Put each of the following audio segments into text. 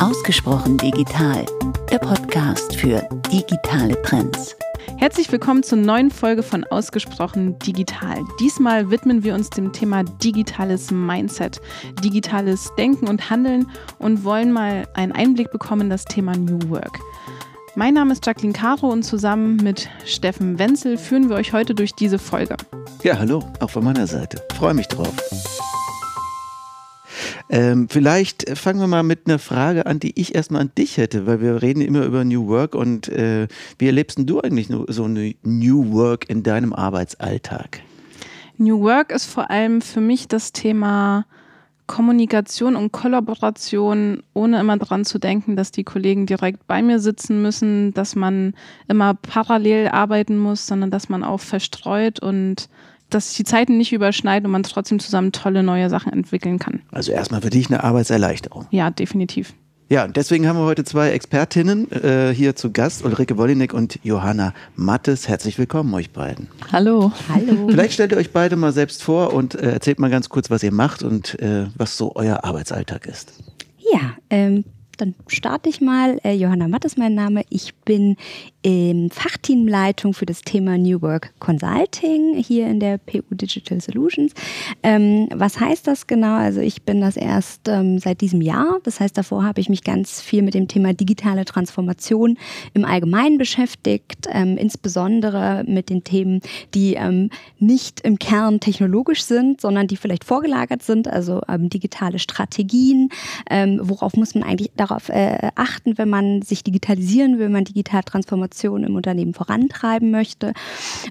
Ausgesprochen digital, der Podcast für digitale Trends. Herzlich willkommen zur neuen Folge von Ausgesprochen Digital. Diesmal widmen wir uns dem Thema digitales Mindset, digitales Denken und Handeln und wollen mal einen Einblick bekommen in das Thema New Work. Mein Name ist Jacqueline Caro und zusammen mit Steffen Wenzel führen wir euch heute durch diese Folge. Ja, hallo, auch von meiner Seite. Freue mich drauf. Ähm, vielleicht fangen wir mal mit einer Frage an, die ich erstmal an dich hätte, weil wir reden immer über New Work und äh, wie erlebst du eigentlich so eine New Work in deinem Arbeitsalltag? New Work ist vor allem für mich das Thema Kommunikation und Kollaboration, ohne immer daran zu denken, dass die Kollegen direkt bei mir sitzen müssen, dass man immer parallel arbeiten muss, sondern dass man auch verstreut und dass sich die Zeiten nicht überschneiden und man trotzdem zusammen tolle neue Sachen entwickeln kann. Also erstmal für dich eine Arbeitserleichterung. Ja, definitiv. Ja, und deswegen haben wir heute zwei Expertinnen äh, hier zu Gast, Ulrike Wollinek und Johanna Mattes. Herzlich willkommen euch beiden. Hallo. Hallo. Vielleicht stellt ihr euch beide mal selbst vor und äh, erzählt mal ganz kurz, was ihr macht und äh, was so euer Arbeitsalltag ist. Ja, ähm, dann starte ich mal. Äh, Johanna Matt ist mein Name. Ich bin ähm, Fachteamleitung für das Thema New Work Consulting hier in der PU Digital Solutions. Ähm, was heißt das genau? Also ich bin das erst ähm, seit diesem Jahr. Das heißt, davor habe ich mich ganz viel mit dem Thema digitale Transformation im Allgemeinen beschäftigt, ähm, insbesondere mit den Themen, die ähm, nicht im Kern technologisch sind, sondern die vielleicht vorgelagert sind, also ähm, digitale Strategien. worauf muss man eigentlich darauf äh, achten, wenn man sich digitalisieren will, wenn man digital Transformation Transformation im Unternehmen vorantreiben möchte.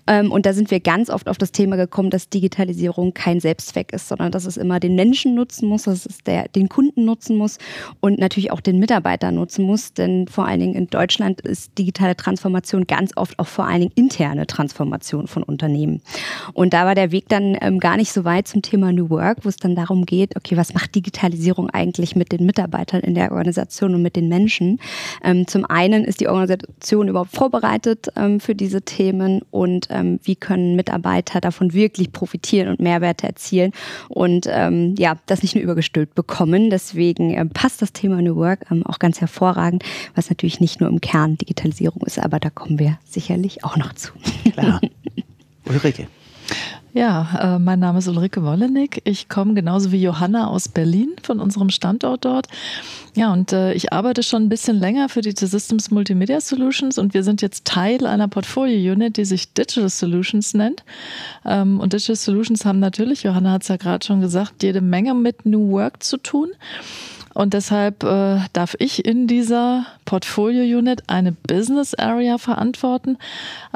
Ähm, und da sind wir ganz oft auf das Thema gekommen, dass Digitalisierung kein Selbstzweck ist, sondern dass es immer den Menschen nutzen muss, dass es der, den Kunden nutzen muss und natürlich auch den Mitarbeiter nutzen muss. Denn vor allen Dingen in Deutschland ist digitale Transformation ganz oft auch vor allen Dingen interne Transformation von Unternehmen. Und da war der Weg dann ähm, gar nicht so weit zum Thema New Work, wo es dann darum geht, okay, was macht Digitalisierung eigentlich mit den Mitarbeitern in der Organisation und mit den Menschen? Ähm, zum einen ist die Organisation überhaupt vorbereitet ähm, für diese Themen und ähm, wie können Mitarbeiter davon wirklich profitieren und Mehrwerte erzielen und ähm, ja, das nicht nur übergestülpt bekommen. Deswegen ähm, passt das Thema New Work ähm, auch ganz hervorragend, was natürlich nicht nur im Kern Digitalisierung ist, aber da kommen wir sicherlich auch noch zu. Klar. Ulrike. Ja, äh, mein Name ist Ulrike Wollenig. Ich komme genauso wie Johanna aus Berlin von unserem Standort dort. Ja, und äh, ich arbeite schon ein bisschen länger für die T-Systems Multimedia Solutions und wir sind jetzt Teil einer Portfolio-Unit, die sich Digital Solutions nennt. Ähm, und Digital Solutions haben natürlich, Johanna hat es ja gerade schon gesagt, jede Menge mit New Work zu tun. Und deshalb äh, darf ich in dieser Portfolio-Unit eine Business Area verantworten,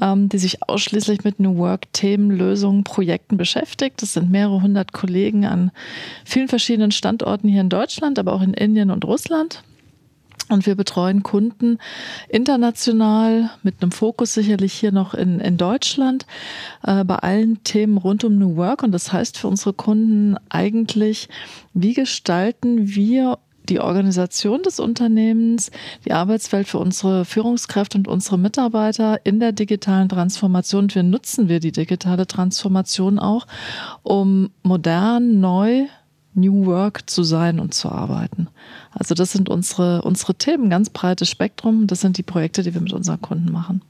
ähm, die sich ausschließlich mit New Work-Themen, Lösungen, Projekten beschäftigt. Das sind mehrere hundert Kollegen an vielen verschiedenen Standorten hier in Deutschland, aber auch in Indien und Russland. Und wir betreuen Kunden international mit einem Fokus sicherlich hier noch in, in Deutschland äh, bei allen Themen rund um New Work. Und das heißt für unsere Kunden eigentlich, wie gestalten wir die Organisation des Unternehmens, die Arbeitswelt für unsere Führungskräfte und unsere Mitarbeiter in der digitalen Transformation. Und wir nutzen wir die digitale Transformation auch, um modern, neu, New Work zu sein und zu arbeiten. Also das sind unsere, unsere Themen, ganz breites Spektrum. Das sind die Projekte, die wir mit unseren Kunden machen.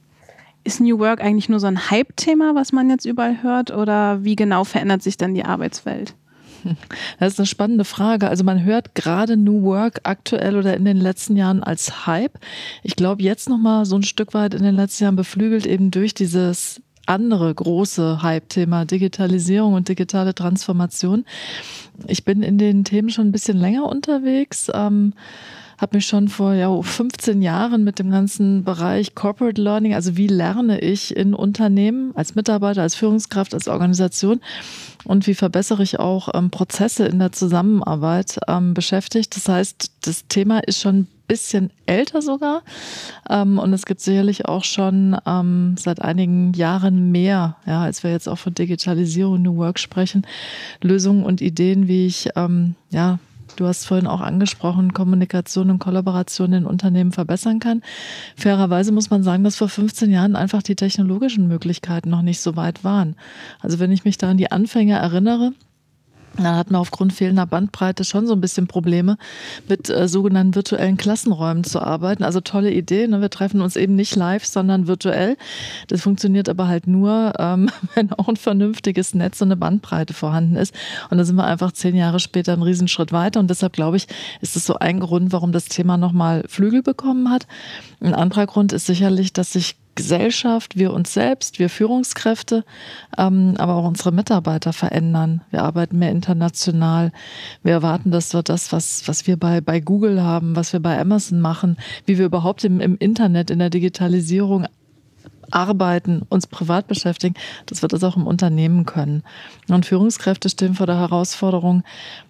Ist New Work eigentlich nur so ein Hype-Thema, was man jetzt überall hört? Oder wie genau verändert sich dann die Arbeitswelt? Das ist eine spannende Frage. Also man hört gerade New Work aktuell oder in den letzten Jahren als Hype. Ich glaube jetzt noch mal so ein Stück weit in den letzten Jahren beflügelt eben durch dieses andere große Hype-Thema Digitalisierung und digitale Transformation. Ich bin in den Themen schon ein bisschen länger unterwegs. Ähm, habe mich schon vor ja, 15 Jahren mit dem ganzen Bereich Corporate Learning, also wie lerne ich in Unternehmen als Mitarbeiter, als Führungskraft, als Organisation und wie verbessere ich auch ähm, Prozesse in der Zusammenarbeit ähm, beschäftigt. Das heißt, das Thema ist schon ein bisschen älter sogar ähm, und es gibt sicherlich auch schon ähm, seit einigen Jahren mehr, ja, als wir jetzt auch von Digitalisierung, New Work sprechen, Lösungen und Ideen, wie ich ähm, ja Du hast vorhin auch angesprochen, Kommunikation und Kollaboration in Unternehmen verbessern kann. Fairerweise muss man sagen, dass vor 15 Jahren einfach die technologischen Möglichkeiten noch nicht so weit waren. Also wenn ich mich da an die Anfänge erinnere, Da hatten wir aufgrund fehlender Bandbreite schon so ein bisschen Probleme, mit äh, sogenannten virtuellen Klassenräumen zu arbeiten. Also tolle Idee. Ne? Wir treffen uns eben nicht live, sondern virtuell. Das funktioniert aber halt nur, ähm, wenn auch ein vernünftiges Netz und eine Bandbreite vorhanden ist. Und da sind wir einfach zehn Jahre später einen Riesenschritt weiter. Und deshalb glaube ich, ist es so ein Grund, warum das Thema nochmal Flügel bekommen hat. Ein anderer Grund ist sicherlich, dass sich Gesellschaft, wir uns selbst, wir Führungskräfte, ähm, aber auch unsere Mitarbeiter verändern. Wir arbeiten mehr international. Wir erwarten, dass wir das, was, was wir bei, bei Google haben, was wir bei Amazon machen, wie wir überhaupt im, im Internet, in der Digitalisierung arbeiten, uns privat beschäftigen, dass wir das auch im Unternehmen können. Und Führungskräfte stehen vor der Herausforderung,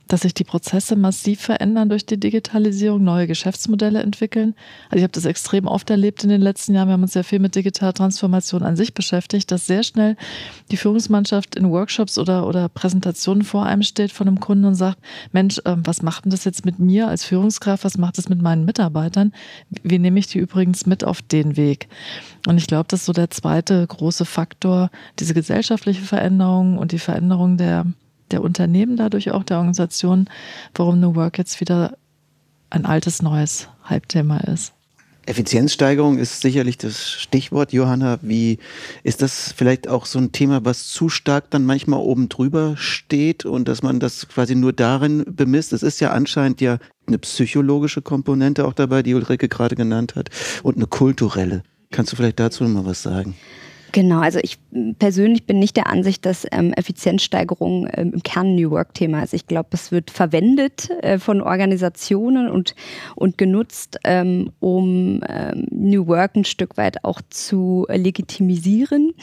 dass sich die Prozesse massiv verändern durch die Digitalisierung, neue Geschäftsmodelle entwickeln. Also ich habe das extrem oft erlebt in den letzten Jahren. Wir haben uns sehr viel mit digitaler Transformation an sich beschäftigt, dass sehr schnell die Führungsmannschaft in Workshops oder, oder Präsentationen vor einem steht von einem Kunden und sagt, Mensch, ähm, was macht denn das jetzt mit mir als Führungskraft? Was macht das mit meinen Mitarbeitern? Wie nehme ich die übrigens mit auf den Weg? Und ich glaube, das ist so der zweite große Faktor, diese gesellschaftliche Veränderung und die Veränderung der der Unternehmen, dadurch auch der Organisation, warum New Work jetzt wieder ein altes, neues Halbthema ist. Effizienzsteigerung ist sicherlich das Stichwort, Johanna. Wie ist das vielleicht auch so ein Thema, was zu stark dann manchmal oben drüber steht und dass man das quasi nur darin bemisst? Es ist ja anscheinend ja eine psychologische Komponente auch dabei, die Ulrike gerade genannt hat, und eine kulturelle. Kannst du vielleicht dazu noch mal was sagen? Genau, also ich persönlich bin nicht der Ansicht, dass ähm, Effizienzsteigerung ähm, im Kern New Work-Thema ist. Ich glaube, es wird verwendet äh, von Organisationen und, und genutzt, ähm, um ähm, New Work ein Stück weit auch zu legitimisieren.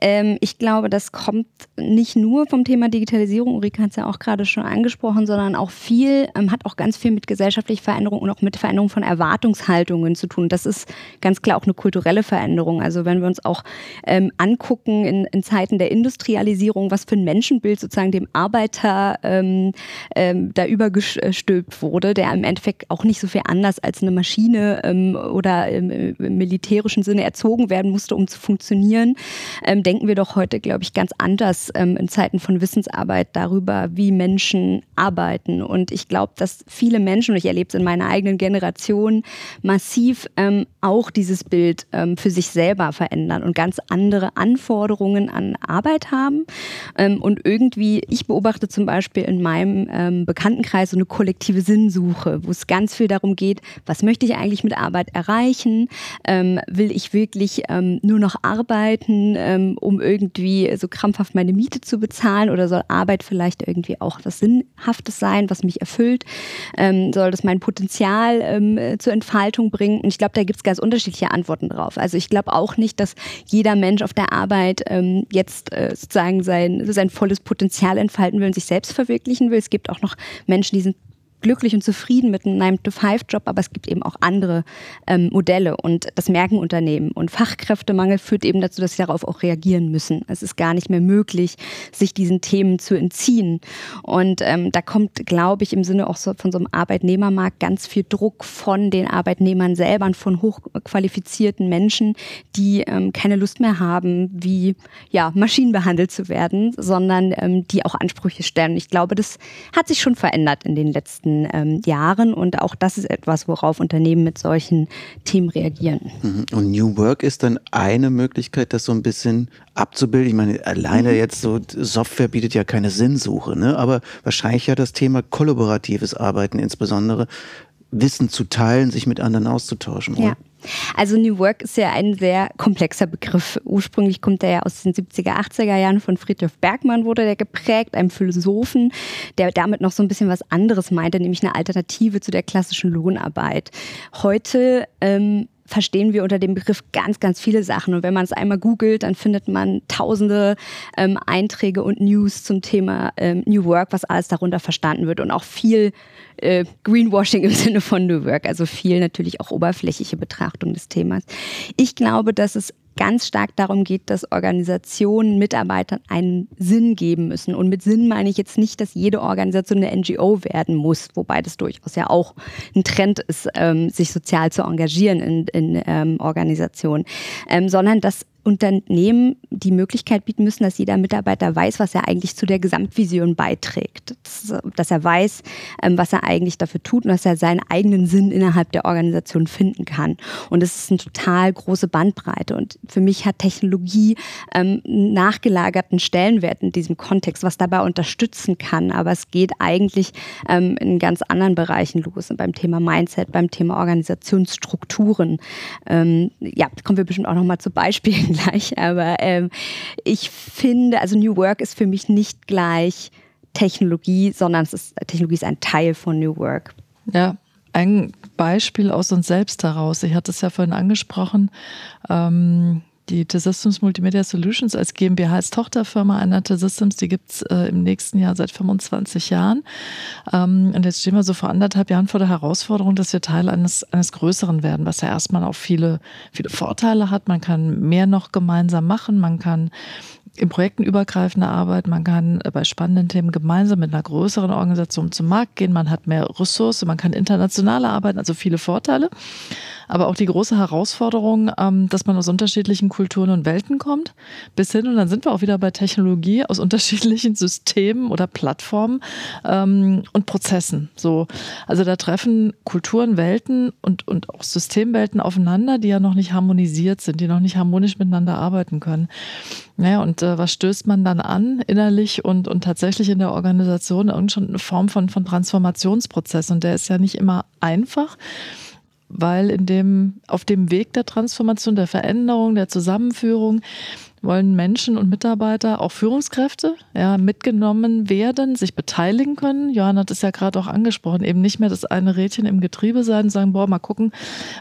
Ähm, ich glaube, das kommt nicht nur vom Thema Digitalisierung, Ulrike hat es ja auch gerade schon angesprochen, sondern auch viel, ähm, hat auch ganz viel mit gesellschaftlicher Veränderung und auch mit Veränderung von Erwartungshaltungen zu tun. Das ist ganz klar auch eine kulturelle Veränderung. Also wenn wir uns auch ähm, angucken in, in Zeiten der Industrialisierung, was für ein Menschenbild sozusagen dem Arbeiter ähm, ähm, da übergestülpt wurde, der im Endeffekt auch nicht so viel anders als eine Maschine ähm, oder im, im, militärischen Sinne erzogen werden musste, um zu funktionieren, ähm, denken wir doch heute, glaube ich, ganz anders ähm, in Zeiten von Wissensarbeit darüber, wie Menschen arbeiten. Und ich glaube, dass viele Menschen, und ich erlebe es in meiner eigenen Generation, massiv ähm, auch dieses Bild ähm, für sich selber verändern und ganz andere Anforderungen an Arbeit haben. Ähm, und irgendwie, ich beobachte zum Beispiel in meinem ähm, Bekanntenkreis so eine kollektive Sinnsuche, wo es ganz viel darum geht, was möchte ich eigentlich mit Arbeit erreichen? Ähm, will ich wirklich nur noch arbeiten, um irgendwie so krampfhaft meine Miete zu bezahlen? Oder soll Arbeit vielleicht irgendwie auch was Sinnhaftes sein, was mich erfüllt? Soll das mein Potenzial zur Entfaltung bringen? Und ich glaube, da gibt es ganz unterschiedliche Antworten drauf. Also ich glaube auch nicht, dass jeder Mensch auf der Arbeit ähm, jetzt äh, sozusagen sein, sein volles Potenzial entfalten will und sich selbst verwirklichen will. Es gibt auch noch Menschen, die sind glücklich und zufrieden mit einem 9-to-5-Job, aber es gibt eben auch andere ähm, Modelle und das merken Unternehmen. Und Fachkräftemangel führt eben dazu, dass sie darauf auch reagieren müssen. Es ist gar nicht mehr möglich, sich diesen Themen zu entziehen. Und ähm, da kommt, glaube ich, im Sinne auch so von so einem Arbeitnehmermarkt ganz viel Druck von den Arbeitnehmern selber und von hochqualifizierten Menschen, die ähm, keine Lust mehr haben, wie ja, Maschinen behandelt zu werden, sondern ähm, die auch Ansprüche stellen. Ich glaube, das hat sich schon verändert in den letzten letzten ähm, Jahren. Und auch das ist etwas, worauf Unternehmen mit solchen Themen reagieren. Mhm. Und New Work ist dann eine Möglichkeit, das so ein bisschen abzubilden. Ich meine, alleine mhm. jetzt so Software bietet ja keine Sinnsuche, ne? aber wahrscheinlich ja das Thema kollaboratives Arbeiten insbesondere. Wissen zu teilen, sich mit anderen auszutauschen. Ja. Also New Work ist ja ein sehr komplexer Begriff. Ursprünglich kommt er ja aus den 70er, 80er Jahren von Friedrich Bergmann wurde der geprägt, einem Philosophen, der damit noch so ein bisschen was anderes meinte, nämlich eine Alternative zu der klassischen Lohnarbeit. Heute ähm, verstehen wir unter dem Begriff ganz, ganz viele Sachen. Und wenn man es einmal googelt, dann findet man tausende ähm, Einträge und News zum Thema ähm, New Work, was alles darunter verstanden wird und auch viel äh, Greenwashing im Sinne von New Work, also viel natürlich auch oberflächliche Betrachtung des Themas. Ich glaube, dass es ganz stark darum geht, dass Organisationen Mitarbeitern einen Sinn geben müssen. Und mit Sinn meine ich jetzt nicht, dass jede Organisation eine NGO werden muss, wobei das durchaus ja auch ein Trend ist, ähm, sich sozial zu engagieren in, in ähm, Organisationen, ähm, sondern dass Unternehmen die Möglichkeit bieten müssen, dass jeder Mitarbeiter weiß, was er eigentlich zu der Gesamtvision beiträgt. Dass, er weiß, ähm, was er eigentlich dafür tut und dass er seinen eigenen Sinn innerhalb der Organisation finden kann. Und das ist eine total große Bandbreite. Und für mich hat Technologie ähm, nachgelagerten Stellenwert in diesem Kontext, was dabei unterstützen kann. Aber es geht eigentlich ähm, in ganz anderen Bereichen los. Und beim Thema Mindset, beim Thema Organisationsstrukturen. Ähm, ja, kommen wir bestimmt auch nochmal zu Beispielen gleich, aber ähm, ich finde, also New Work ist für mich nicht gleich Technologie, sondern es ist, Technologie ist ein Teil von New Work. Ja, ein Beispiel aus uns selbst heraus. Ich hatte es ja vorhin angesprochen. Ähm, die T-Systems Multimedia Solutions als GmbH als Tochterfirma einer T-Systems, die gibt es äh, im nächsten Jahr seit 25 Jahren. Ähm, und jetzt stehen wir so vor anderthalb Jahren vor der Herausforderung, dass wir Teil eines, eines Größeren werden, was ja erstmal auch viele, viele Vorteile hat. Man kann mehr noch gemeinsam machen, man kann in Projekten übergreifende Arbeit, man kann bei spannenden Themen gemeinsam mit einer größeren Organisation zum Markt gehen, man hat mehr Ressourcen, man kann internationaler arbeiten, also viele Vorteile aber auch die große Herausforderung, ähm, dass man aus unterschiedlichen Kulturen und Welten kommt, bis hin, und dann sind wir auch wieder bei Technologie, aus unterschiedlichen Systemen oder Plattformen ähm, und Prozessen. So, also da treffen Kulturen, Welten und, und auch Systemwelten aufeinander, die ja noch nicht harmonisiert sind, die noch nicht harmonisch miteinander arbeiten können. Naja, und äh, was stößt man dann an, innerlich und, und tatsächlich in der Organisation? Irgendeine Form von, von Transformationsprozess. Und der ist ja nicht immer einfach weil in dem, auf dem Weg der Transformation, der Veränderung, der Zusammenführung wollen Menschen und Mitarbeiter, auch Führungskräfte, ja, mitgenommen werden, sich beteiligen können. Johann hat es ja gerade auch angesprochen, eben nicht mehr das eine Rädchen im Getriebe sein und sagen, boah, mal gucken,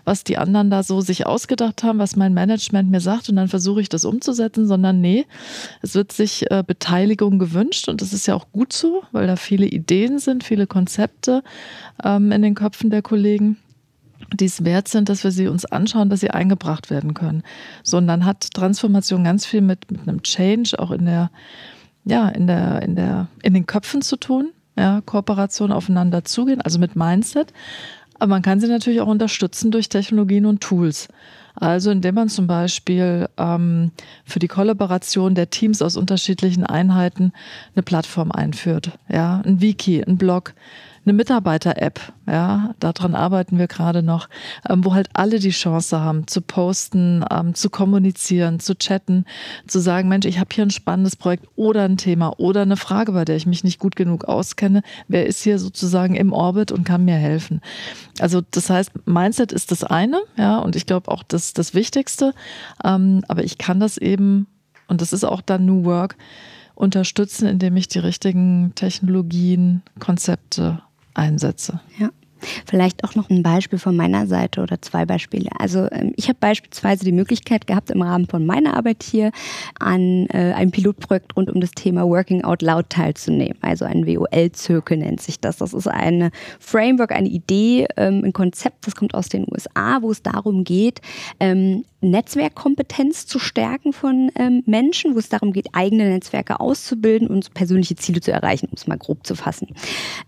was die anderen da so sich ausgedacht haben, was mein Management mir sagt und dann versuche ich das umzusetzen, sondern nee, es wird sich äh, Beteiligung gewünscht und das ist ja auch gut so, weil da viele Ideen sind, viele Konzepte ähm, in den Köpfen der Kollegen die es wert sind, dass wir sie uns anschauen, dass sie eingebracht werden können. So, und dann hat Transformation ganz viel mit, mit einem Change auch in der, ja, in der, in der, in den Köpfen zu tun, ja, Kooperation aufeinander zugehen, also mit Mindset. Aber man kann sie natürlich auch unterstützen durch Technologien und Tools. Also indem man zum Beispiel ähm, für die Kollaboration der Teams aus unterschiedlichen Einheiten eine Plattform einführt, ja, ein Wiki, ein Blog, eine Mitarbeiter-App, ja, daran arbeiten wir gerade noch, ähm, wo halt alle die Chance haben, zu posten, ähm, zu kommunizieren, zu chatten, zu sagen, Mensch, ich habe hier ein spannendes Projekt oder ein Thema oder eine Frage, bei der ich mich nicht gut genug auskenne. Wer ist hier sozusagen im Orbit und kann mir helfen? Also das heißt, Mindset ist das eine, ja, und ich glaube auch das das Wichtigste. Ähm, aber ich kann das eben, und das ist auch dann New Work, unterstützen, indem ich die richtigen Technologien, Konzepte einsetze. Ja. Vielleicht auch noch ein Beispiel von meiner Seite oder zwei Beispiele. Also ähm, ich habe beispielsweise die Möglichkeit gehabt, im Rahmen von meiner Arbeit hier an äh, einem Pilotprojekt rund um das Thema Working Out Loud teilzunehmen. Also ein WOL-Zirkel nennt sich das. Das ist eine Framework, eine Idee, ähm, ein Konzept, das kommt aus den USA, wo es darum geht, ähm, Netzwerkkompetenz zu stärken von ähm, Menschen, wo es darum geht, eigene Netzwerke auszubilden und persönliche Ziele zu erreichen, um es mal grob zu fassen.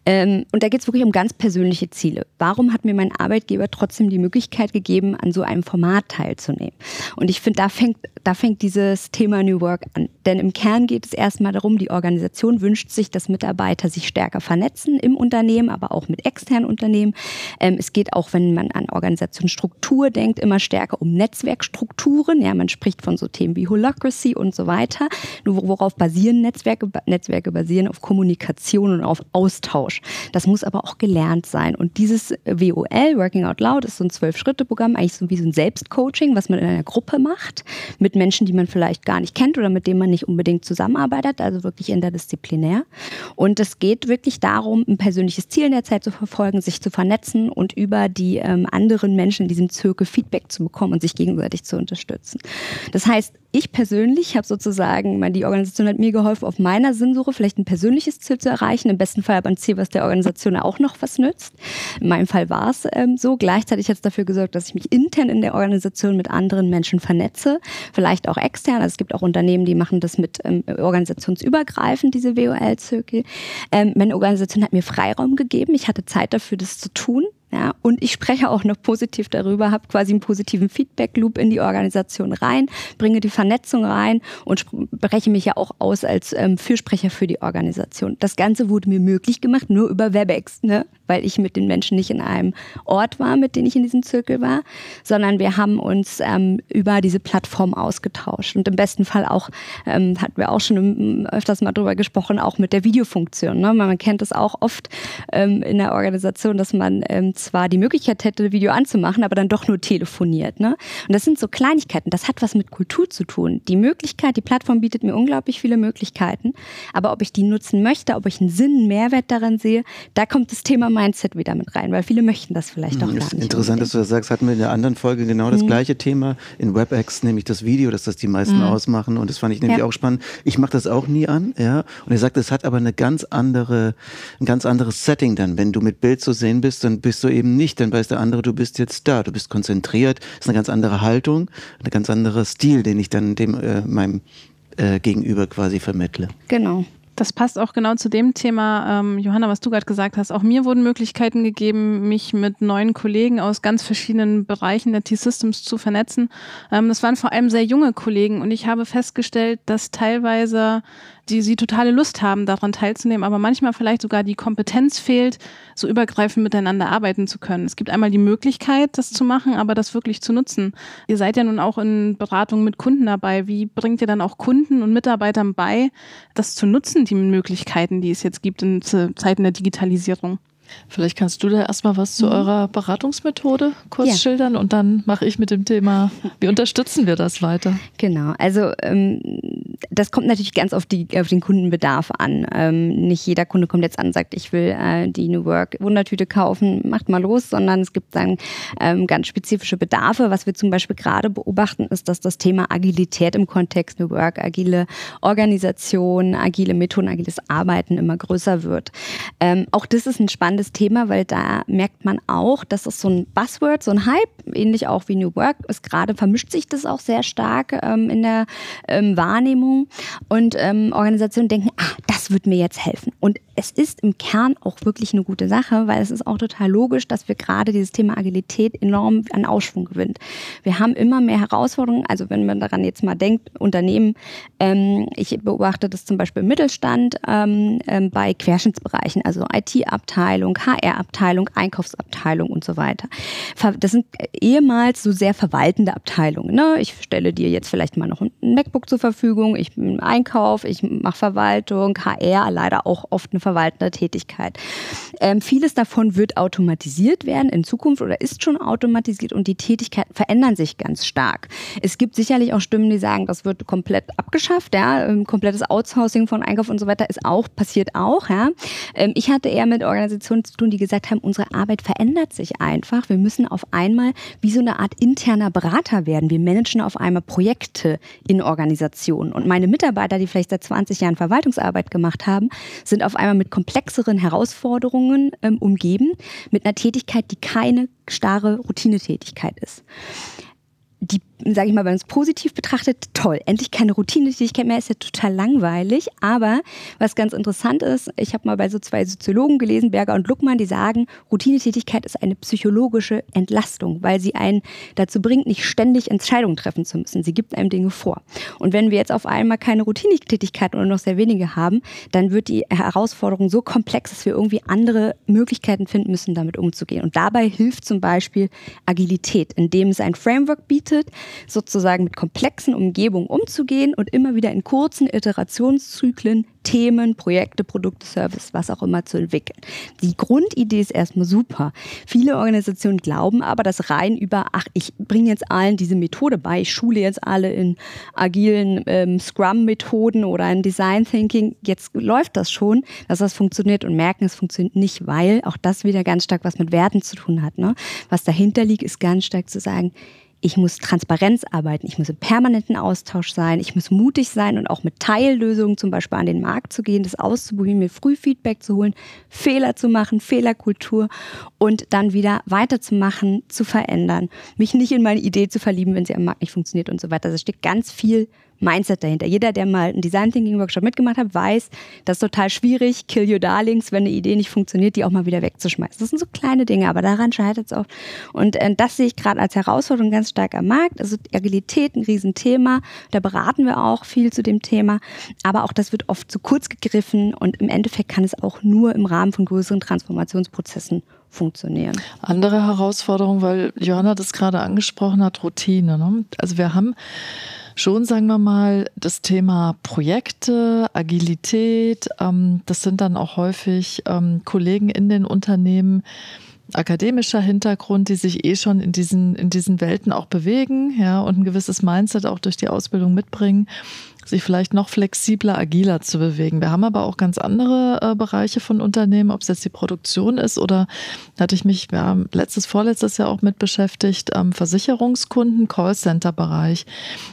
Ähm, und da geht es wirklich um ganz persönliche Ziele. Warum hat mir mein Arbeitgeber trotzdem die Möglichkeit gegeben, an so einem Format teilzunehmen? Und ich finde, da fängt, da fängt dieses Thema New Work an. Denn im Kern geht es erstmal darum, die Organisation wünscht sich, dass Mitarbeiter sich stärker vernetzen im Unternehmen, aber auch mit externen Unternehmen. Ähm, es geht auch, wenn man an Organisationsstruktur denkt, immer stärker um Netzwerk Netzwerkstrukturen. Ja, man spricht von so Themen wie Holacracy und so weiter. Nur worauf basieren Netzwerke? Netzwerke basieren auf Kommunikation und auf Austausch. Das muss aber auch gelernt sein. Und dieses WOL, Working Out Loud, ist so ein Zwölf-Schritte-Programm, eigentlich so wie so ein Selbstcoaching, was man in einer Gruppe macht, mit Menschen, die man vielleicht gar nicht kennt oder mit denen man nicht unbedingt zusammenarbeitet, also wirklich interdisziplinär. Und es geht wirklich darum, ein persönliches Ziel in der Zeit zu verfolgen, sich zu vernetzen und über die ähm, anderen Menschen in diesem Zirkel Feedback zu bekommen und sich gegenseitig gegenseitig zu unterstützen. Das heißt, ich persönlich habe sozusagen, die Organisation hat mir geholfen, auf meiner Sinnsuche vielleicht ein persönliches Ziel zu erreichen, im besten Fall aber ein Ziel, was der Organisation auch noch was nützt. In meinem Fall war es ähm, so. Gleichzeitig hat es dafür gesorgt, dass ich mich intern in der Organisation mit anderen Menschen vernetze, vielleicht auch extern. Also es gibt auch Unternehmen, die machen das mit ähm, organisationsübergreifend, diese WOL-Zirkel. Ähm, meine Organisation hat mir Freiraum gegeben. Ich hatte Zeit dafür, das zu tun Ja, und ich spreche auch noch positiv darüber, habe quasi einen positiven Feedback-Loop in die Organisation rein, bringe die Vernetzung rein und spreche mich ja auch aus als ähm, Fürsprecher für die Organisation. Das Ganze wurde mir möglich gemacht, nur über WebEx, ne? Weil ich mit den Menschen nicht in einem Ort war, mit denen ich in diesem Zirkel war, sondern wir haben uns ähm, über diese Plattform ausgetauscht. Und im besten Fall auch, ähm, hatten wir auch schon öfters mal drüber gesprochen, auch mit der Videofunktion. Ne? Man kennt es auch oft ähm, in der Organisation, dass man ähm, zwar die Möglichkeit hätte, Video anzumachen, aber dann doch nur telefoniert. Ne? Und das sind so Kleinigkeiten. Das hat was mit Kultur zu tun. Die Möglichkeit, die Plattform bietet mir unglaublich viele Möglichkeiten. Aber ob ich die nutzen möchte, ob ich einen Sinn, einen Mehrwert darin sehe, da kommt das Thema Mindset wieder mit rein, weil viele möchten das vielleicht auch hm, gar ist nicht. Interessant, dass du das sagst. Hatten wir in der anderen Folge genau das mhm. gleiche Thema in WebEx, nämlich das Video, dass das die meisten mhm. ausmachen. Und das fand ich nämlich ja. auch spannend. Ich mache das auch nie an, ja. Und er sagt, es hat aber eine ganz andere, ein ganz anderes Setting dann. Wenn du mit Bild zu sehen bist, dann bist du eben nicht, dann weiß der andere, du bist jetzt da, du bist konzentriert, das ist eine ganz andere Haltung, ein ganz anderer Stil, den ich dann dem äh, meinem äh, Gegenüber quasi vermittle. Genau. Das passt auch genau zu dem Thema, ähm, Johanna, was du gerade gesagt hast. Auch mir wurden Möglichkeiten gegeben, mich mit neuen Kollegen aus ganz verschiedenen Bereichen der T-Systems zu vernetzen. Ähm, das waren vor allem sehr junge Kollegen und ich habe festgestellt, dass teilweise die sie totale Lust haben, daran teilzunehmen, aber manchmal vielleicht sogar die Kompetenz fehlt, so übergreifend miteinander arbeiten zu können. Es gibt einmal die Möglichkeit, das zu machen, aber das wirklich zu nutzen. Ihr seid ja nun auch in Beratungen mit Kunden dabei. Wie bringt ihr dann auch Kunden und Mitarbeitern bei, das zu nutzen, die Möglichkeiten, die es jetzt gibt in Zeiten der Digitalisierung? Vielleicht kannst du da erstmal was zu mhm. eurer Beratungsmethode kurz ja. schildern und dann mache ich mit dem Thema, wie unterstützen wir das weiter? Genau, also ähm, das kommt natürlich ganz auf, die, auf den Kundenbedarf an. Ähm, nicht jeder Kunde kommt jetzt an und sagt, ich will äh, die New Work Wundertüte kaufen, macht mal los, sondern es gibt dann ähm, ganz spezifische Bedarfe. Was wir zum Beispiel gerade beobachten, ist, dass das Thema Agilität im Kontext New Work, agile Organisation, agile Methoden, agiles Arbeiten immer größer wird. Ähm, auch das ist ein spannendes Thema, weil da merkt man auch, dass es so ein Buzzword, so ein Hype, ähnlich auch wie New Work ist. Gerade vermischt sich das auch sehr stark ähm, in der ähm, Wahrnehmung. Und ähm, Organisationen denken, ah, das wird mir jetzt helfen. Und es ist im Kern auch wirklich eine gute Sache, weil es ist auch total logisch, dass wir gerade dieses Thema Agilität enorm an Ausschwung gewinnt. Wir haben immer mehr Herausforderungen, also wenn man daran jetzt mal denkt, Unternehmen, ähm, ich beobachte das zum Beispiel im Mittelstand ähm, ähm, bei Querschnittsbereichen, also IT-Abteilung, HR-Abteilung, Einkaufsabteilung und so weiter. Das sind ehemals so sehr verwaltende Abteilungen. Ne? Ich stelle dir jetzt vielleicht mal noch ein MacBook zur Verfügung, ich bin im Einkauf, ich mache Verwaltung, HR, leider auch oft eine verwaltende Tätigkeit. Ähm, vieles davon wird automatisiert werden in Zukunft oder ist schon automatisiert und die Tätigkeiten verändern sich ganz stark. Es gibt sicherlich auch Stimmen, die sagen, das wird komplett abgeschafft, ja, ähm, komplettes Outsourcing von Einkauf und so weiter ist auch, passiert auch, ja. Ähm, ich hatte eher mit Organisationen zu tun, die gesagt haben, unsere Arbeit verändert sich einfach. Wir müssen auf einmal wie so eine Art interner Berater werden. Wir managen auf einmal Projekte in Organisationen und meine Mitarbeiter, die vielleicht seit 20 Jahren Verwaltungsarbeit gemacht haben, sind auf einmal mit komplexeren Herausforderungen ähm, umgeben, mit einer Tätigkeit, die keine starre Routinetätigkeit ist. Die, sage ich mal, wenn man es positiv betrachtet, toll. Endlich keine Routine-Tätigkeit mehr, ist ja total langweilig. Aber was ganz interessant ist, ich habe mal bei so zwei Soziologen gelesen, Berger und Luckmann, die sagen, Routinetätigkeit ist eine psychologische Entlastung, weil sie einen dazu bringt, nicht ständig Entscheidungen treffen zu müssen. Sie gibt einem Dinge vor. Und wenn wir jetzt auf einmal keine Routinetätigkeit oder noch sehr wenige haben, dann wird die Herausforderung so komplex, dass wir irgendwie andere Möglichkeiten finden müssen, damit umzugehen. Und dabei hilft zum Beispiel Agilität, indem es ein Framework bietet, bietet, sozusagen mit komplexen Umgebungen umzugehen und immer wieder in kurzen Iterationszyklen Themen, Projekte, Produkte, Service, was auch immer zu entwickeln. Die Grundidee ist erstmal super. Viele Organisationen glauben aber, dass rein über, ach, ich bringe jetzt allen diese Methode bei, ich schule jetzt alle in agilen ähm, Scrum-Methoden oder in Design Thinking, jetzt läuft das schon, dass das funktioniert und merken, es funktioniert nicht, weil auch das wieder ganz stark was mit Werten zu tun hat. Ne? Was dahinter liegt, ist ganz stark zu sagen, ich muss Transparenz arbeiten, ich muss im permanenten Austausch sein, ich muss mutig sein und auch mit Teillösungen zum Beispiel an den Markt zu gehen, das auszuprobieren, mir früh Feedback zu holen, Fehler zu machen, Fehlerkultur und dann wieder weiterzumachen, zu verändern, mich nicht in meine Idee zu verlieben, wenn sie am Markt nicht funktioniert und so weiter. Also es steckt ganz viel Mindset dahinter. Jeder, der mal einen Design Thinking Workshop mitgemacht hat, weiß, das ist total schwierig, kill your darlings, wenn eine Idee nicht funktioniert, die auch mal wieder wegzuschmeißen. Das sind so kleine Dinge, aber daran scheitert es oft. Und äh, das sehe ich gerade als Herausforderung ganz stark am Markt. Also Agilität, ein Riesenthema. Da beraten wir auch viel zu dem Thema. Aber auch das wird oft zu kurz gegriffen und im Endeffekt kann es auch nur im Rahmen von größeren Transformationsprozessen funktionieren. Andere Herausforderung, weil Johanna das gerade angesprochen hat, Routine. Ne? Also wir haben schon, sagen wir mal, das Thema Projekte, Agilität, ähm, das sind dann auch häufig ähm, Kollegen in den Unternehmen, akademischer Hintergrund, die sich eh schon in diesen, in diesen Welten auch bewegen, ja, und ein gewisses Mindset auch durch die Ausbildung mitbringen sich vielleicht noch flexibler, agiler zu bewegen. Wir haben aber auch ganz andere äh, Bereiche von Unternehmen, ob es jetzt die Produktion ist oder da hatte ich mich ja, letztes, vorletztes Jahr auch mit beschäftigt, ähm, Versicherungskunden, Callcenter-Bereich.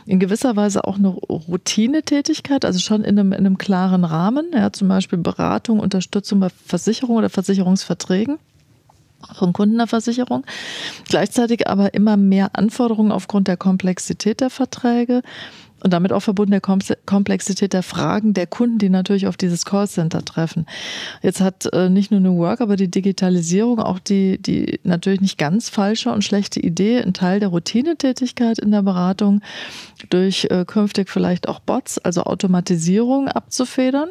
In gewisser Weise auch eine Routinetätigkeit, also schon in einem, in einem klaren Rahmen, ja, zum Beispiel Beratung, Unterstützung bei Versicherungen oder Versicherungsverträgen von Kunden der Versicherung. Gleichzeitig aber immer mehr Anforderungen aufgrund der Komplexität der Verträge und damit auch verbunden der Komplexität der Fragen der Kunden, die natürlich auf dieses Callcenter treffen. Jetzt hat äh, nicht nur New Work, aber die Digitalisierung auch die, die natürlich nicht ganz falsche und schlechte Idee, einen Teil der Routinetätigkeit in der Beratung durch äh, künftig vielleicht auch Bots, also Automatisierung abzufedern.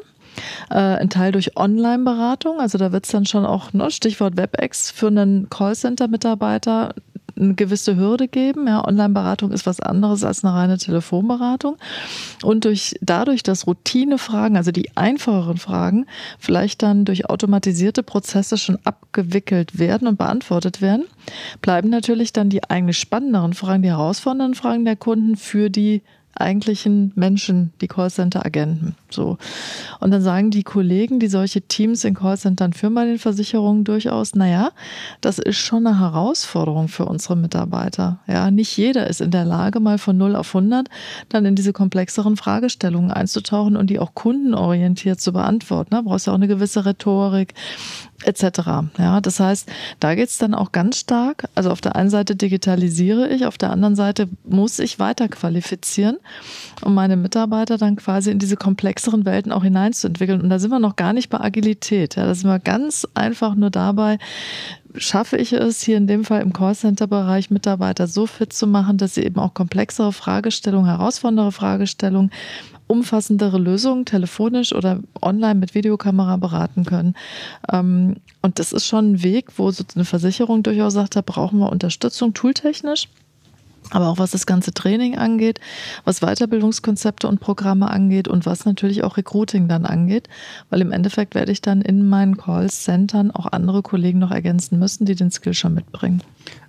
Äh, ein Teil durch Online-Beratung, also da wird es dann schon auch, ne, Stichwort WebEx, für einen Callcenter-Mitarbeiter eine gewisse Hürde geben. Ja, Online-Beratung ist was anderes als eine reine Telefonberatung. Und durch, dadurch, dass Routinefragen, also die einfacheren Fragen, vielleicht dann durch automatisierte Prozesse schon abgewickelt werden und beantwortet werden, bleiben natürlich dann die eigentlich spannenderen Fragen, die herausfordernden Fragen der Kunden für die eigentlichen Menschen, die Callcenter-Agenten. So. Und dann sagen die Kollegen, die solche Teams in Callcentern führen bei den Versicherungen durchaus, naja, das ist schon eine Herausforderung für unsere Mitarbeiter. Ja, nicht jeder ist in der Lage, mal von 0 auf 100 dann in diese komplexeren Fragestellungen einzutauchen und die auch kundenorientiert zu beantworten. Da brauchst du auch eine gewisse Rhetorik, etc. Ja, das heißt, da geht es dann auch ganz stark. Also auf der einen Seite digitalisiere ich, auf der anderen Seite muss ich weiter qualifizieren, um meine Mitarbeiter dann quasi in diese komplexeren Welten auch hineinzuentwickeln. Und da sind wir noch gar nicht bei Agilität. Ja, da sind wir ganz einfach nur dabei, schaffe ich es hier in dem Fall im Callcenter-Bereich Mitarbeiter so fit zu machen, dass sie eben auch komplexere Fragestellungen, herausfordernde Fragestellungen umfassendere Lösungen telefonisch oder online mit Videokamera beraten können. Ähm, und das ist schon ein Weg, wo eine Versicherung durchaus sagt, da brauchen wir Unterstützung tooltechnisch. Aber auch was das ganze Training angeht, was Weiterbildungskonzepte und Programme angeht und was natürlich auch Recruiting dann angeht, weil im Endeffekt werde ich dann in meinen Call-Centern auch andere Kollegen noch ergänzen müssen, die den Skill schon mitbringen.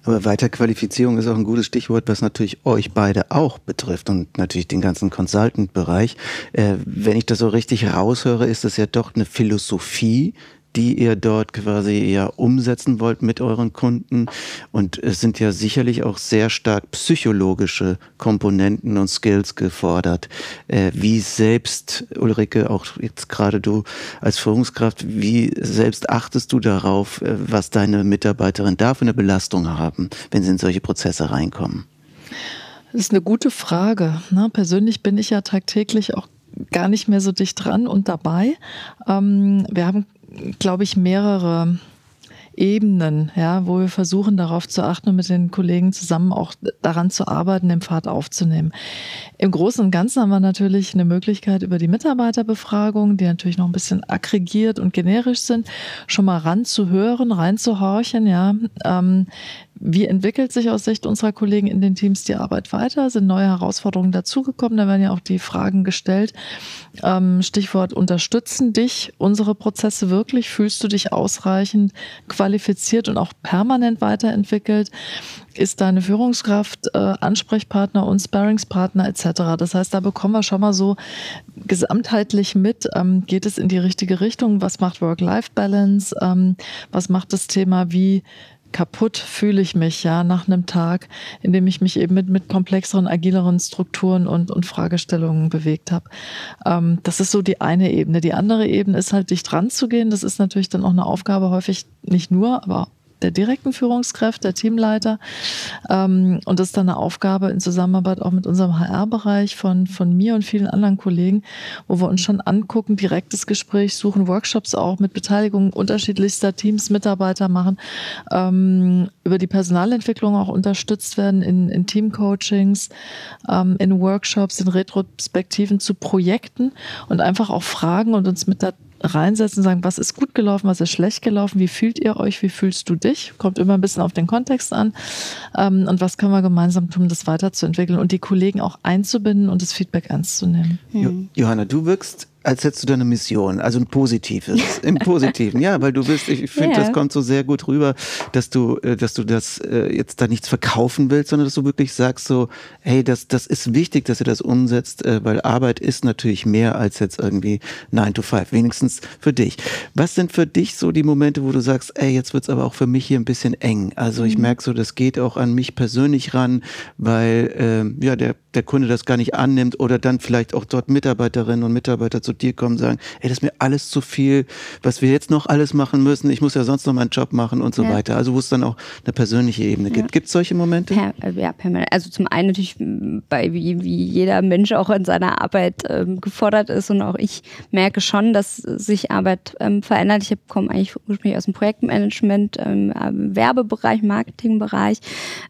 Aber Weiterqualifizierung ist auch ein gutes Stichwort, was natürlich euch beide auch betrifft und natürlich den ganzen Consultant-Bereich. Äh, wenn ich das so richtig raushöre, ist das ja doch eine Philosophie, die ihr dort quasi ja umsetzen wollt mit euren Kunden. Und es sind ja sicherlich auch sehr stark psychologische Komponenten und Skills gefordert. Äh, wie selbst, Ulrike, auch jetzt gerade du als Führungskraft, wie selbst achtest du darauf, äh, was deine Mitarbeiterin da für eine Belastung haben, wenn sie in solche Prozesse reinkommen? Das ist eine gute Frage. Ne? Persönlich bin ich ja tagtäglich auch gar nicht mehr so dicht dran und dabei. Ähm, wir haben glaube ich, mehrere Ebenen, ja, wo wir versuchen, darauf zu achten und mit den Kollegen zusammen auch daran zu arbeiten, den Pfad aufzunehmen. Im Großen und Ganzen haben wir natürlich eine Möglichkeit über die Mitarbeiterbefragung, die natürlich noch ein bisschen aggregiert und generisch sind, schon mal ranzuhören, reinzuhorchen, ja. Ähm, wie entwickelt sich aus Sicht unserer Kollegen in den Teams die Arbeit weiter? Sind neue Herausforderungen dazugekommen? Da werden ja auch die Fragen gestellt. Ähm, Stichwort unterstützen dich unsere Prozesse wirklich? Fühlst du dich ausreichend qualifiziert und auch permanent weiterentwickelt? Ist deine Führungskraft äh, Ansprechpartner und Sparringspartner etc.? Das heißt, da bekommen wir schon mal so gesamtheitlich mit, ähm, geht es in die richtige Richtung? Was macht Work-Life-Balance? Ähm, was macht das Thema, wie kaputt fühle ich mich ja nach einem Tag, in dem ich mich eben mit, mit komplexeren, agileren Strukturen und, und Fragestellungen bewegt habe. Ähm, das ist so die eine Ebene. Die andere Ebene ist halt, dich dran zu gehen. Das ist natürlich dann auch eine Aufgabe, häufig nicht nur, aber der direkten Führungskraft, der Teamleiter. Ähm, und das ist dann eine Aufgabe in Zusammenarbeit auch mit unserem HR-Bereich von, von mir und vielen anderen Kollegen, wo wir uns schon angucken, direktes Gespräch suchen, Workshops auch mit Beteiligung unterschiedlichster Teams, Mitarbeiter machen, ähm, über die Personalentwicklung auch unterstützt werden in, in Teamcoachings, ähm, in Workshops, in Retrospektiven zu Projekten und einfach auch fragen und uns mit da reinsetzen und sagen, was ist gut gelaufen, was ist schlecht gelaufen, wie fühlt ihr euch, wie fühlst du dich? Kommt immer ein bisschen auf den Kontext an. Ähm, und was können wir gemeinsam tun, das weiterzuentwickeln und die Kollegen auch einzubinden und das Feedback ernst zu nehmen. Johanna, du wirkst als hättest du deine Mission, also ein positives, im Positiven, ja, weil du bist, ich finde, ja. das kommt so sehr gut rüber, dass du, äh, dass du das äh, jetzt da nichts verkaufen willst, sondern dass du wirklich sagst so, hey, das, das ist wichtig, dass ihr das umsetzt, äh, weil Arbeit ist natürlich mehr als jetzt irgendwie 9 to 5, wenigstens für dich. Was sind für dich so die Momente, wo du sagst, ey, jetzt wird's aber auch für mich hier ein bisschen eng. Also ich mhm. merke so, das geht auch an mich persönlich ran, weil ähm, ja der, der Kunde das gar nicht annimmt oder dann vielleicht auch dort Mitarbeiterinnen und Mitarbeiter zu dir kommen und sagen, ey, das ist mir alles zu viel, was wir jetzt noch alles machen müssen, ich muss ja sonst noch meinen Job machen und so ja. weiter. Also wo es dann auch eine persönliche Ebene gibt. Ja. Gibt es solche Momente? Per, ja, permanent. Also zum einen natürlich bei wie, wie jeder Mensch auch in seiner Arbeit ähm, gefordert ist und auch ich merke schon, dass sich Arbeit ähm, verändert. Ich komme eigentlich ursprünglich aus dem Projektmanagement, ähm, Werbebereich, Marketingbereich.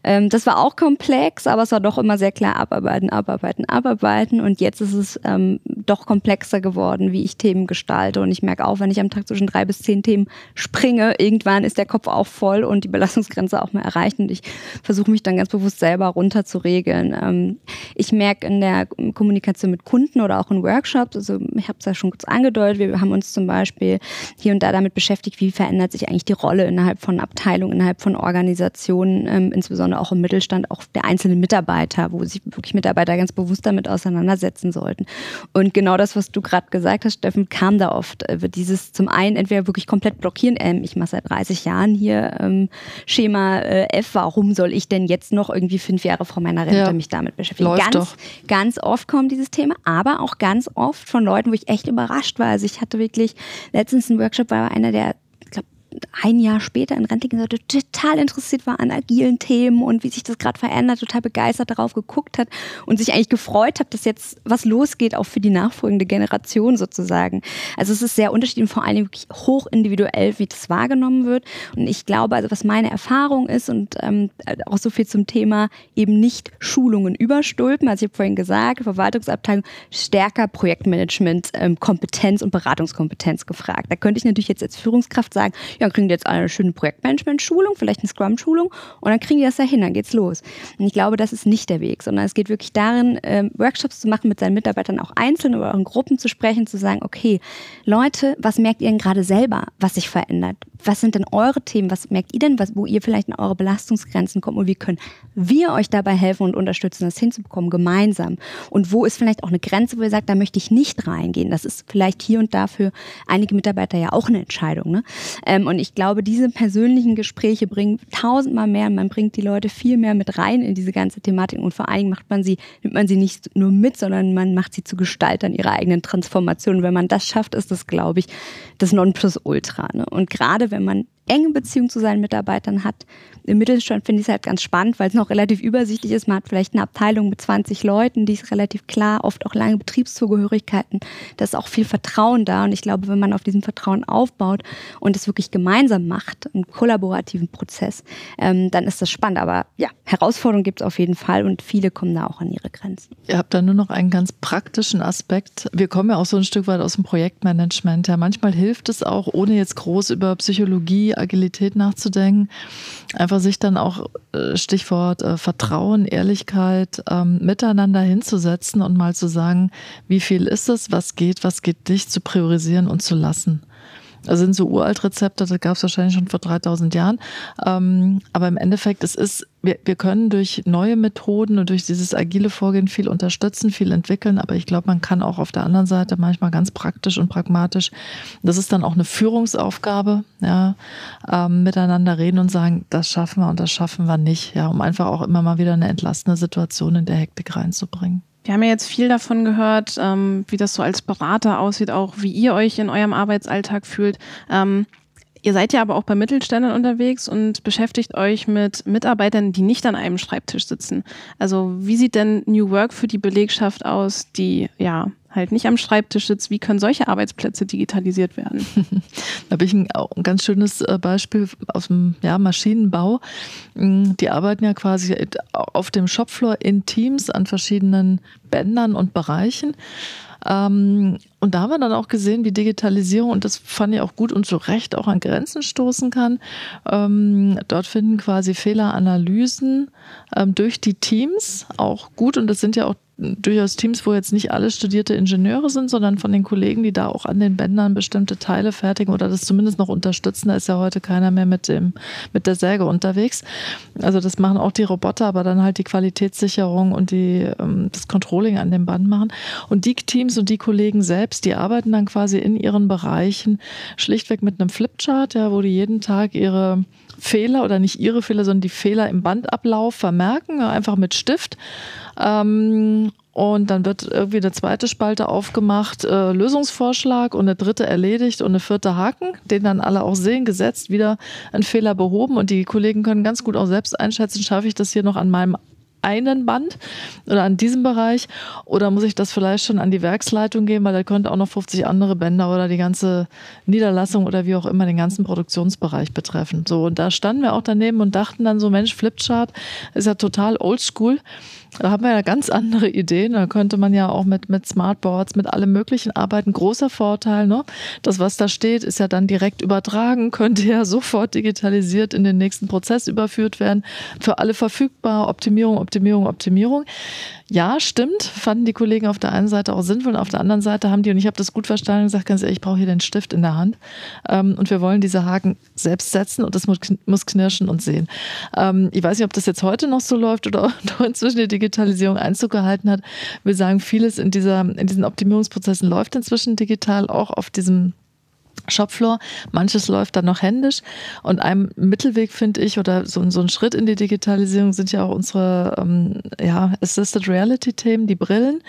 Ähm, das war auch komplex, aber es war doch immer sehr klar abarbeiten, abarbeiten, abarbeiten und jetzt ist es ähm, doch komplexer geworden, wie ich Themen gestalte. Und ich merke auch, wenn ich am Tag zwischen drei bis zehn Themen springe, irgendwann ist der Kopf auch voll und die Belastungsgrenze auch mal erreicht. Und ich versuche mich dann ganz bewusst selber runter zu regeln. Ähm, ich merke in der Kommunikation mit Kunden oder auch in Workshops, also ich habe es ja schon kurz angedeutet, wir haben uns zum Beispiel hier und da damit beschäftigt, wie verändert sich eigentlich die Rolle innerhalb von Abteilungen, innerhalb von Organisationen, ähm, insbesondere auch im Mittelstand, auch der einzelnen Mitarbeiter, wo sich wirklich Mitarbeiter ganz bewusst damit auseinandersetzen sollten. Und genau das, was du gerade gesagt hast, Steffen, kam da oft. Äh, wird dieses zum einen entweder wirklich komplett blockieren, ähm, ich mache seit 30 Jahren hier ähm, Schema äh, F, warum soll ich denn jetzt noch irgendwie fünf Jahre vor meiner Rente ja. mich damit beschäftigen? Läuft ganz, doch. ganz oft kommt dieses Thema, aber auch ganz oft von Leuten, wo ich echt überrascht war. Also ich hatte wirklich letztens einen Workshop, war einer der ein Jahr später in Rente gesagt, total interessiert war an agilen Themen und wie sich das gerade verändert, total begeistert darauf geguckt hat und sich eigentlich gefreut hat, dass jetzt was losgeht, auch für die nachfolgende Generation sozusagen. Also es ist sehr unterschiedlich und vor allem wirklich hoch individuell, wie das wahrgenommen wird. Und ich glaube, also was meine Erfahrung ist und ähm, auch so viel zum Thema eben nicht Schulungen überstülpen. Also ich habe vorhin gesagt, Verwaltungsabteilung stärker Projektmanagement, ähm, Kompetenz und Beratungskompetenz gefragt. Da könnte ich natürlich jetzt als Führungskraft sagen, ja, kriegen die jetzt eine schöne Projektmanagement-Schulung, vielleicht eine Scrum-Schulung und dann kriegen die das dahin, dann geht's los. Und ich glaube, das ist nicht der Weg, sondern es geht wirklich darin, ähm, Workshops zu machen, mit seinen Mitarbeitern auch einzeln oder auch in Gruppen zu sprechen, zu sagen, okay, Leute, was merkt ihr denn gerade selber, was sich verändert? Was sind denn eure Themen? Was merkt ihr denn, was, wo ihr vielleicht in eure Belastungsgrenzen kommt und wie können wir euch dabei helfen und unterstützen, das hinzubekommen, gemeinsam? Und wo ist vielleicht auch eine Grenze, wo ihr sagt, da möchte ich nicht reingehen? Das ist vielleicht hier und da für einige Mitarbeiter ja auch eine Entscheidung. Ne? Ähm, und ich glaube, diese persönlichen Gespräche bringen tausendmal mehr. Man bringt die Leute viel mehr mit rein in diese ganze Thematik und vor allem macht man sie, nimmt man sie nicht nur mit, sondern man macht sie zu Gestaltern ihrer eigenen Transformation. wenn man das schafft, ist das, glaube ich, das Nonplusultra. Ne? Und gerade wenn man enge Beziehung zu seinen Mitarbeitern hat. Im Mittelstand finde ich es halt ganz spannend, weil es noch relativ übersichtlich ist. Man hat vielleicht eine Abteilung mit 20 Leuten, die ist relativ klar, oft auch lange Betriebszugehörigkeiten. Da ist auch viel Vertrauen da. Und ich glaube, wenn man auf diesem Vertrauen aufbaut und es wirklich gemeinsam macht, einen kollaborativen Prozess, ähm, dann ist das spannend. Aber ja, Herausforderungen gibt es auf jeden Fall und viele kommen da auch an ihre Grenzen. Ihr habt da nur noch einen ganz praktischen Aspekt. Wir kommen ja auch so ein Stück weit aus dem Projektmanagement. Ja, manchmal hilft es auch, ohne jetzt groß über Psychologie Agilität nachzudenken. Einfach sich dann auch, äh, Stichwort äh, Vertrauen, Ehrlichkeit, ähm, miteinander hinzusetzen und mal zu sagen, wie viel ist es, was geht, was geht dich zu priorisieren und zu lassen. Das sind so Uraltrezepte, das gab es wahrscheinlich schon vor 3000 Jahren. Ähm, aber im Endeffekt, es ist, wir, wir können durch neue Methoden und durch dieses agile Vorgehen viel unterstützen, viel entwickeln. Aber ich glaube, man kann auch auf der anderen Seite manchmal ganz praktisch und pragmatisch, das ist dann auch eine Führungsaufgabe, ja, ähm, miteinander reden und sagen, das schaffen wir und das schaffen wir nicht, ja, um einfach auch immer mal wieder eine entlastende Situation in der Hektik reinzubringen. Wir haben ja jetzt viel davon gehört, ähm, wie das so als Berater aussieht, auch wie ihr euch in eurem Arbeitsalltag fühlt. Ähm, Ihr seid ja aber auch bei Mittelständlern unterwegs und beschäftigt euch mit Mitarbeitern, die nicht an einem Schreibtisch sitzen. Also wie sieht denn New Work für die Belegschaft aus, die ja halt nicht am Schreibtisch sitzt? Wie können solche Arbeitsplätze digitalisiert werden? da habe ich ein, ein, ganz schönes äh, Beispiel aus dem ja, Maschinenbau. Mm, die arbeiten ja quasi auf dem Shopfloor in Teams an verschiedenen Bändern und Bereichen. Ähm, und da haben wir dann auch gesehen, wie Digitalisierung, und das fand ich auch gut und zu Recht auch an Grenzen stoßen kann. Ähm, dort finden quasi Fehleranalysen ähm, durch die Teams auch gut. Und das sind ja auch durchaus Teams, wo jetzt nicht alle studierte Ingenieure sind, sondern von den Kollegen, die da auch an den Bändern bestimmte Teile fertigen oder das zumindest noch unterstützen. Da ist ja heute keiner mehr mit dem, mit der Säge unterwegs. Also das machen auch die Roboter, aber dann halt die Qualitätssicherung und die, ähm, das Controlling an dem Band machen. Und die Teams und die Kollegen selbst, die arbeiten dann quasi in ihren Bereichen schlichtweg mit einem Flipchart, ja, wo die jeden Tag ihre Fehler oder nicht ihre Fehler, sondern die Fehler im Bandablauf vermerken, einfach mit Stift. Ähm, und dann wird irgendwie eine zweite Spalte aufgemacht, äh, Lösungsvorschlag und eine dritte erledigt und eine vierte Haken, den dann alle auch sehen, gesetzt, wieder ein Fehler behoben. Und die Kollegen können ganz gut auch selbst einschätzen, schaffe ich das hier noch an meinem einen Band oder an diesem Bereich oder muss ich das vielleicht schon an die Werksleitung geben, weil da könnte auch noch 50 andere Bänder oder die ganze Niederlassung oder wie auch immer den ganzen Produktionsbereich betreffen. So, und da standen wir auch daneben und dachten dann so, Mensch, Flipchart ist ja total oldschool. Da haben wir ja ganz andere Ideen. Da könnte man ja auch mit, mit Smartboards, mit allem Möglichen arbeiten. Großer Vorteil, ne? Das, was da steht, ist ja dann direkt übertragen, könnte ja sofort digitalisiert in den nächsten Prozess überführt werden. Für alle verfügbar. Optimierung, Optimierung, Optimierung. Ja, stimmt, fanden die Kollegen auf der einen Seite auch sinnvoll und auf der anderen Seite haben die, und ich habe das gut verstanden, gesagt, ganz ehrlich, ich brauche hier den Stift in der Hand ähm, und wir wollen diese Haken selbst setzen und das muss, knirschen und sehen. Ähm, ich weiß nicht, ob das jetzt heute noch so läuft oder inzwischen die Digitalisierung Einzug gehalten hat. Wir sagen, vieles in, dieser, in diesen Optimierungsprozessen läuft inzwischen digital, auch auf diesem Shopfloor. Manches läuft dann noch händisch. Und ein Mittelweg finde ich, oder so, so, ein Schritt in die Digitalisierung sind ja auch unsere ähm, ja, Assisted Reality-Themen, die Brillen,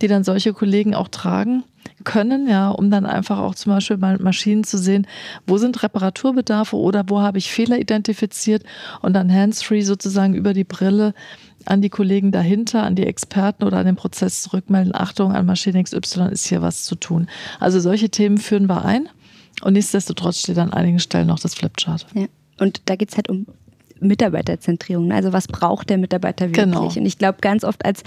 die dann solche Kollegen auch tragen können, ja, um dann einfach auch zum Beispiel mal Maschinen zu sehen, wo sind Reparaturbedarfe oder wo habe ich Fehler identifiziert und dann hands-free sozusagen über die Brille an die Kollegen dahinter, an die Experten oder an den Prozess zurückmelden. Achtung, an Maschine XY ist hier was zu tun. Also solche Themen führen wir ein. Und nichtsdestotrotz steht an einigen Stellen noch das Flipchart. Ja. Und da geht es halt um Mitarbeiterzentrierung. Ne? Also was braucht der Mitarbeiter wirklich? Genau. Und ich glaube, ganz oft als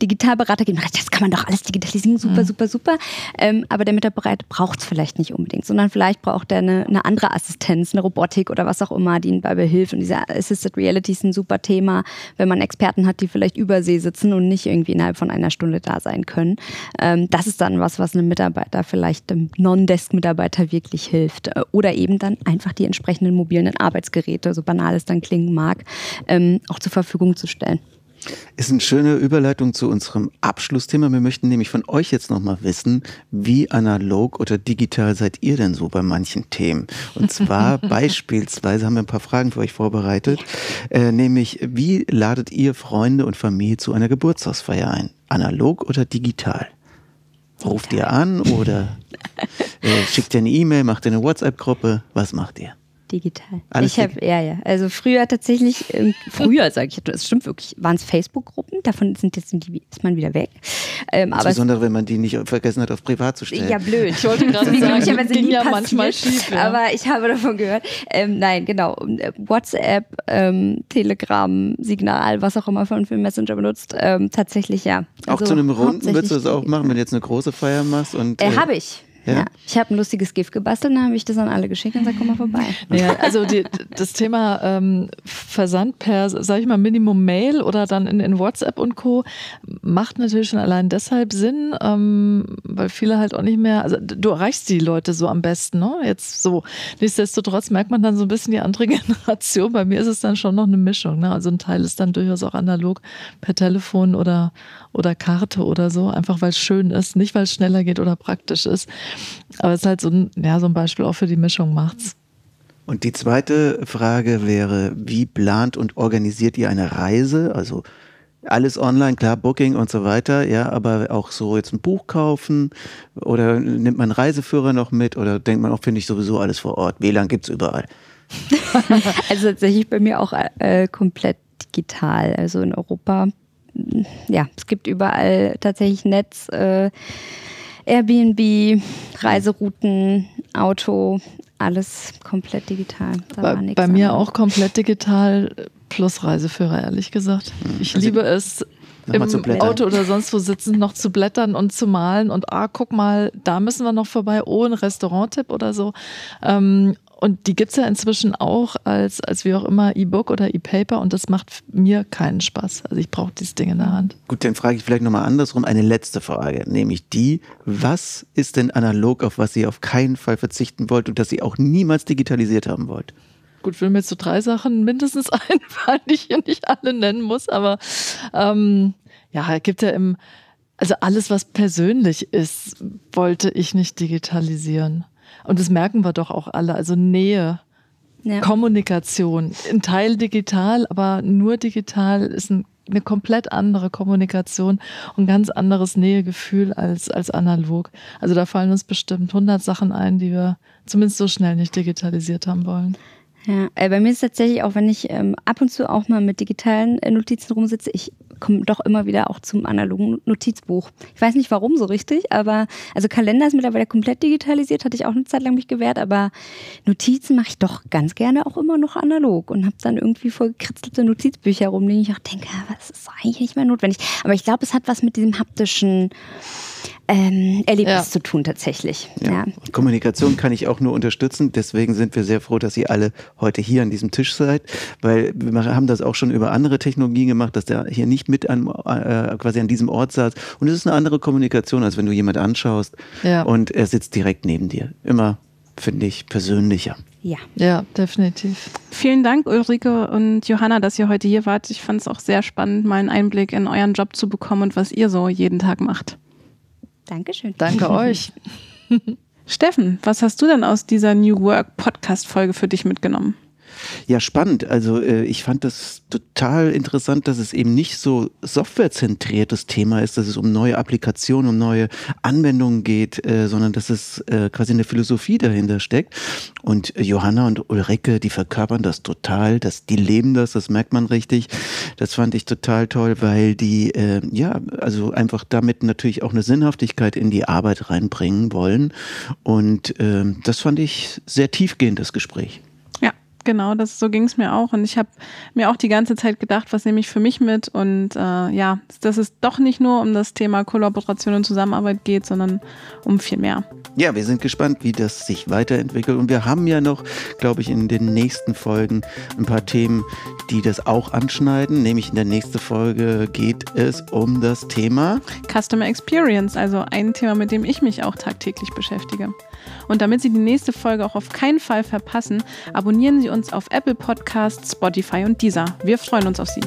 Digitalberater geht man, das kann man doch alles digitalisieren, super, mhm. super, super. Ähm, aber der Mitarbeiter braucht es vielleicht nicht unbedingt, sondern vielleicht braucht er eine, eine, andere Assistenz, eine Robotik oder was auch immer, die ihm dabei hilft. Und diese Assisted Reality ist ein super Thema, wenn man Experten hat, die vielleicht übersee sitzen und nicht irgendwie innerhalb von einer Stunde da sein können. Ähm, das ist dann was, was einem Mitarbeiter vielleicht dem Non-Desk-Mitarbeiter wirklich hilft. Äh, oder eben dann einfach die entsprechenden mobilen Arbeitsgeräte, so banal es dann klingen mag, ähm, auch zur Verfügung zu stellen. Ist eine schöne Überleitung zu unserem Abschlussthema. Wir möchten nämlich von euch jetzt nochmal wissen, wie analog oder digital seid ihr denn so bei manchen Themen? Und zwar beispielsweise haben wir ein paar Fragen für euch vorbereitet, äh, nämlich wie ladet ihr Freunde und Familie zu einer Geburtstagsfeier ein? Analog oder digital? Ruft ihr an oder äh, schickt ihr eine E-Mail, macht ihr eine WhatsApp-Gruppe? Was macht ihr? Digital. Alles ich habe, ja, ja. Also früher tatsächlich, ähm, früher sage ich, das stimmt wirklich, waren es Facebook-Gruppen, davon sind jetzt sind die, ist man wieder weg. Ähm, Insbesondere, wenn man die nicht vergessen hat, auf privat zu stellen. Ja, blöd. Ich wollte gerade sagen, ich habe ja manchmal schief. Ja. Aber ich habe davon gehört. Ähm, nein, genau. Äh, WhatsApp, ähm, Telegram, Signal, was auch immer von für Messenger benutzt, ähm, tatsächlich ja. Also auch zu einem Runden würdest du das auch machen, wenn du jetzt eine große Feier machst? Und, äh, äh habe ich. Ja. ja. Ich habe ein lustiges GIF gebastelt, dann habe ich das an alle geschickt und gesagt, komm mal vorbei. Ja, also die, das Thema ähm, Versand per, sag ich mal, Minimum Mail oder dann in, in WhatsApp und Co. macht natürlich schon allein deshalb Sinn, ähm, weil viele halt auch nicht mehr, also du erreichst die Leute so am besten, ne? Jetzt so. Nichtsdestotrotz merkt man dann so ein bisschen die andere Generation. Bei mir ist es dann schon noch eine Mischung. Ne? Also ein Teil ist dann durchaus auch analog per Telefon oder, oder Karte oder so, einfach weil es schön ist, nicht weil es schneller geht oder praktisch ist. Aber es ist halt so ein, ja, so ein Beispiel auch für die Mischung macht's. Und die zweite Frage wäre, wie plant und organisiert ihr eine Reise? Also alles online, klar, Booking und so weiter, ja, aber auch so jetzt ein Buch kaufen oder nimmt man einen Reiseführer noch mit oder denkt man auch, finde ich sowieso alles vor Ort. WLAN gibt es überall. also tatsächlich bei mir auch äh, komplett digital. Also in Europa, ja, es gibt überall tatsächlich Netz, äh, Airbnb, Reiserouten, Auto, alles komplett digital. Da bei, bei mir auch komplett digital plus Reiseführer, ehrlich gesagt. Hm. Ich also liebe es, im Auto oder sonst wo sitzen, noch zu blättern und zu malen und ah, guck mal, da müssen wir noch vorbei, oh, ein Restaurant-Tipp oder so. Ähm, und die gibt es ja inzwischen auch als, als wie auch immer E-Book oder E-Paper und das macht mir keinen Spaß. Also ich brauche dieses Ding in der Hand. Gut, dann frage ich vielleicht nochmal andersrum eine letzte Frage, nämlich die, was ist denn analog, auf was ihr auf keinen Fall verzichten wollt und das ihr auch niemals digitalisiert haben wollt? Gut, will mir jetzt so drei Sachen mindestens einfallen, die ich hier nicht alle nennen muss, aber ähm, ja, es gibt ja im, also alles, was persönlich ist, wollte ich nicht digitalisieren. Und das merken wir doch auch alle. Also Nähe, ja. Kommunikation, ein Teil digital, aber nur digital ist ein, eine komplett andere Kommunikation und ganz anderes Nähegefühl als, als analog. Also da fallen uns bestimmt 100 Sachen ein, die wir zumindest so schnell nicht digitalisiert haben wollen. Ja, äh, bei mir ist tatsächlich auch, wenn ich ähm, ab und zu auch mal mit digitalen äh, Notizen rumsitze, ich komme doch immer wieder auch zum analogen Notizbuch. Ich weiß nicht warum so richtig, aber also Kalender ist mittlerweile komplett digitalisiert, hatte ich auch eine Zeit lang mich gewehrt, aber Notizen mache ich doch ganz gerne auch immer noch analog und habe dann irgendwie voll gekritzelte Notizbücher rumliegen. Ich auch denke, was ist eigentlich nicht mehr notwendig. Aber ich glaube, es hat was mit diesem haptischen ähm, Erlebnis ja. zu tun tatsächlich. Ja. ja. Kommunikation kann ich auch nur unterstützen. Deswegen sind wir sehr froh, dass ihr alle heute hier an diesem Tisch seid, weil wir haben das auch schon über andere Technologien gemacht, dass der hier nicht mit an, äh, quasi an diesem Ort saß. Und es ist eine andere Kommunikation, als wenn du jemand anschaust ja. und er sitzt direkt neben dir. Immer finde ich persönlicher. Ja. Ja, definitiv. Vielen Dank, Ulrike und Johanna, dass ihr heute hier wart. Ich fand es auch sehr spannend, mal einen Einblick in euren Job zu bekommen und was ihr so jeden Tag macht. Dankeschön. Danke euch. Steffen, was hast du denn aus dieser New Work Podcast Folge für dich mitgenommen? Ja, spannend. Also äh, ich fand das total interessant, dass es eben nicht so softwarezentriertes Thema ist, dass es um neue Applikationen, um neue Anwendungen geht, äh, sondern dass es äh, quasi eine Philosophie dahinter steckt. Und Johanna und Ulrike, die verkörpern das total, das, die leben das, das merkt man richtig. Das fand ich total toll, weil die äh, ja also einfach damit natürlich auch eine Sinnhaftigkeit in die Arbeit reinbringen wollen. Und äh, das fand ich sehr tiefgehend, das Gespräch. Genau, das, so ging es mir auch. Und ich habe mir auch die ganze Zeit gedacht, was nehme ich für mich mit? Und äh, ja, dass es doch nicht nur um das Thema Kollaboration und Zusammenarbeit geht, sondern um viel mehr. Ja, wir sind gespannt, wie das sich weiterentwickelt. Und wir haben ja noch, glaube ich, in den nächsten Folgen ein paar Themen, die das auch anschneiden. Nämlich in der nächsten Folge geht es um das Thema Customer Experience, also ein Thema, mit dem ich mich auch tagtäglich beschäftige. Und damit Sie die nächste Folge auch auf keinen Fall verpassen, abonnieren Sie uns auf Apple Podcasts, Spotify und Deezer. Wir freuen uns auf Sie.